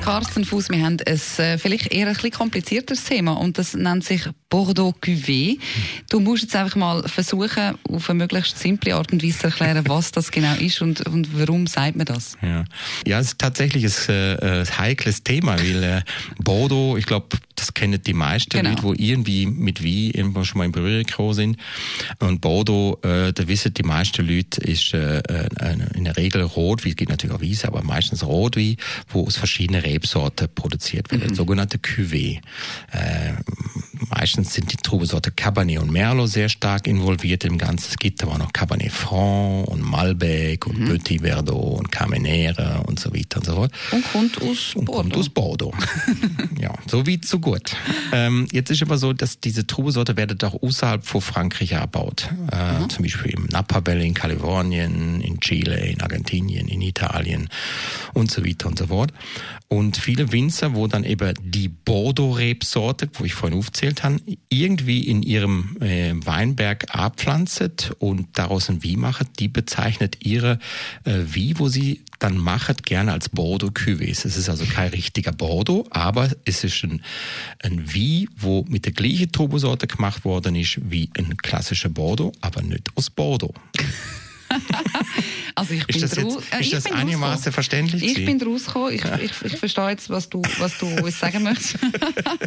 Carsten Fuß, wir haben ein äh, vielleicht eher ein bisschen komplizierteres Thema und das nennt sich Bordeaux Cuvée. Du musst jetzt einfach mal versuchen, auf eine möglichst simple Art und Weise zu erklären, was das genau ist und, und warum sagt man das? Ja, ja es ist tatsächlich ein, äh, heikles Thema, weil äh, Bordeaux, ich glaube, das kennen die meisten genau. Leute, die irgendwie mit Wein irgendwo schon mal in Berührung gekommen sind. Und Bordeaux, äh, da wissen die meisten Leute, ist äh, in der Regel Rotwein, geht natürlich auch Wiese, aber meistens Rotwein, wo aus verschiedenen Rebsorten produziert wird, mhm. sogenannte Cuvée. Äh, meistens sind die Trubesorte Cabernet und Merlot sehr stark involviert im Ganzen. Es gibt aber noch Cabernet Franc und Malbec und mhm. Petit Verdot und Carmenere und so weiter und so fort. Und kommt aus und Bordeaux. Kommt aus Bordeaux. ja, so wie so gut. Ähm, jetzt ist aber so, dass diese Trubesorte werden auch außerhalb von Frankreich erbaut. Äh, mhm. Zum Beispiel im Napa Valley in Kalifornien, in Chile, in Argentinien, in Italien und so weiter und so fort. Und viele Winzer, wo dann eben die Bordeaux-Rebsorte, wo ich vorhin aufzählt habe, irgendwie in ihrem äh, Weinberg abpflanzt und daraus ein Wie macht, die bezeichnet ihre äh, Wie, wo sie dann macht, gerne als Bordeaux Cuvées. Es ist also kein richtiger Bordeaux, aber es ist ein, ein Wie, wo mit der gleichen Turbosorte gemacht worden ist wie ein klassischer Bordeaux, aber nicht aus Bordeaux. also ich ist das, jetzt, äh, ist das einigermaßen verständlich? Ich bin rausgekommen. Ich, ich, ich verstehe jetzt, was du, was du uns sagen möchtest.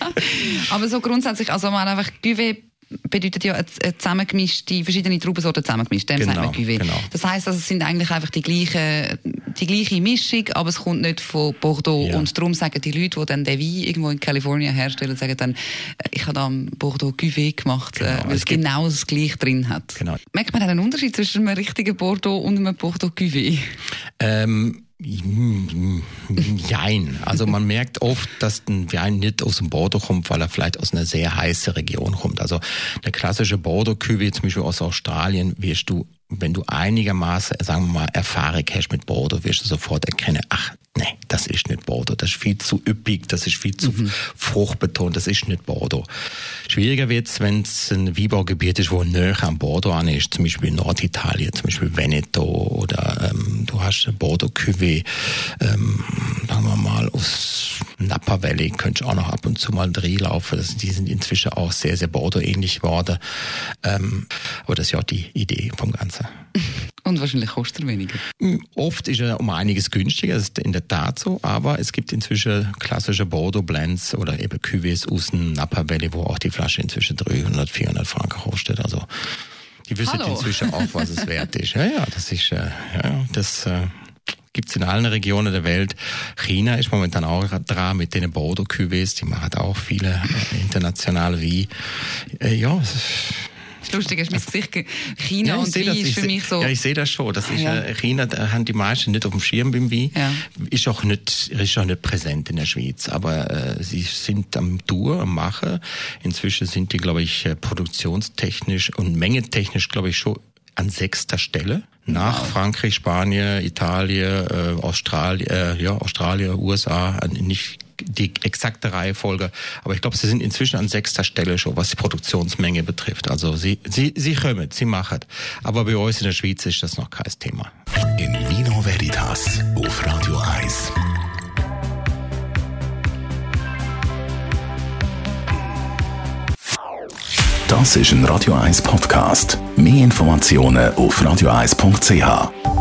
Aber so grundsätzlich, also man einfach Cuvée bedeutet ja eine zusammengemischte, verschiedene Traubensorten zusammengemischt. Dem genau, sagt man Cuvée. Genau. Das heisst, also, es sind eigentlich einfach die gleichen, die gleiche Mischung, aber es kommt nicht von Bordeaux. Ja. Und darum sagen die Leute, die dann den Wein irgendwo in Kalifornien herstellen, sagen dann, äh, ich habe da Bordeaux Cuvée gemacht, äh, genau. weil es, es genau das Gleiche drin hat. Genau. Merkt man einen Unterschied zwischen einem richtigen Bordeaux und einem Bordeaux Cuvée? Ähm Jein. Also man merkt oft, dass ein Wein nicht aus dem Bordeaux kommt, weil er vielleicht aus einer sehr heißen Region kommt. Also der klassische Bordeaux-Cuvée, zum Beispiel aus Australien, wirst du, wenn du einigermaßen, sagen wir mal, Erfahrung hast mit Bordeaux, wirst du sofort erkennen, ach, nee, das ist nicht Bordeaux, das ist viel zu üppig, das ist viel zu mhm. fruchtbetont, das ist nicht Bordeaux. Schwieriger wird's, wenn es ein Weinbaugebiet ist, wo näher am Bordeaux an ist, zum Beispiel Norditalien, zum Beispiel Veneto oder ähm, du hast Bordeaux Cuvée, ähm, sagen wir mal aus Napa Valley, könntest auch noch ab und zu mal Dreh laufen. Das, die sind inzwischen auch sehr, sehr Bordeaux-ähnlich geworden. Ähm, aber das ist ja auch die Idee vom Ganzen. Und wahrscheinlich kostet er weniger. Hm, oft ist er um einiges günstiger, das ist in der Tat so, aber es gibt inzwischen klassische Bordeaux-Blends oder eben Cuvées aus dem Napa Valley, wo auch die Flasche inzwischen 300, 400 Franken kostet. Also die wissen Hallo. inzwischen auch, was es wert ist. Ja, ja, das ist, äh, ja, das äh, gibt's in allen Regionen der Welt. China ist momentan auch dran mit den Bordeaux-Cuvées, die machen auch viele äh, internationale wie. Äh, ja, das Lustige ist mein Gesicht. China ja, und Wein das, ist für mich so. Ja, ich sehe das schon. Das ist, ja. Äh, China da haben die meisten nicht auf dem Schirm beim Wein. Ja. Ist auch nicht, ist auch nicht präsent in der Schweiz. Aber äh, sie sind am Tour, am Machen. Inzwischen sind die, glaube ich, äh, produktionstechnisch und mengetechnisch, glaube ich, schon an sechster Stelle. Nach. Frankreich, Spanien, Italien, äh, Australien, äh, ja, Australien, USA, nicht die exakte Reihenfolge. Aber ich glaube, sie sind inzwischen an sechster Stelle schon, was die Produktionsmenge betrifft. Also sie, sie, sie kommen, sie machen. Aber bei uns in der Schweiz ist das noch kein Thema. In Vino Veritas auf Radio 1. Das ist ein Radio 1 Podcast. Mehr Informationen auf radio1.ch.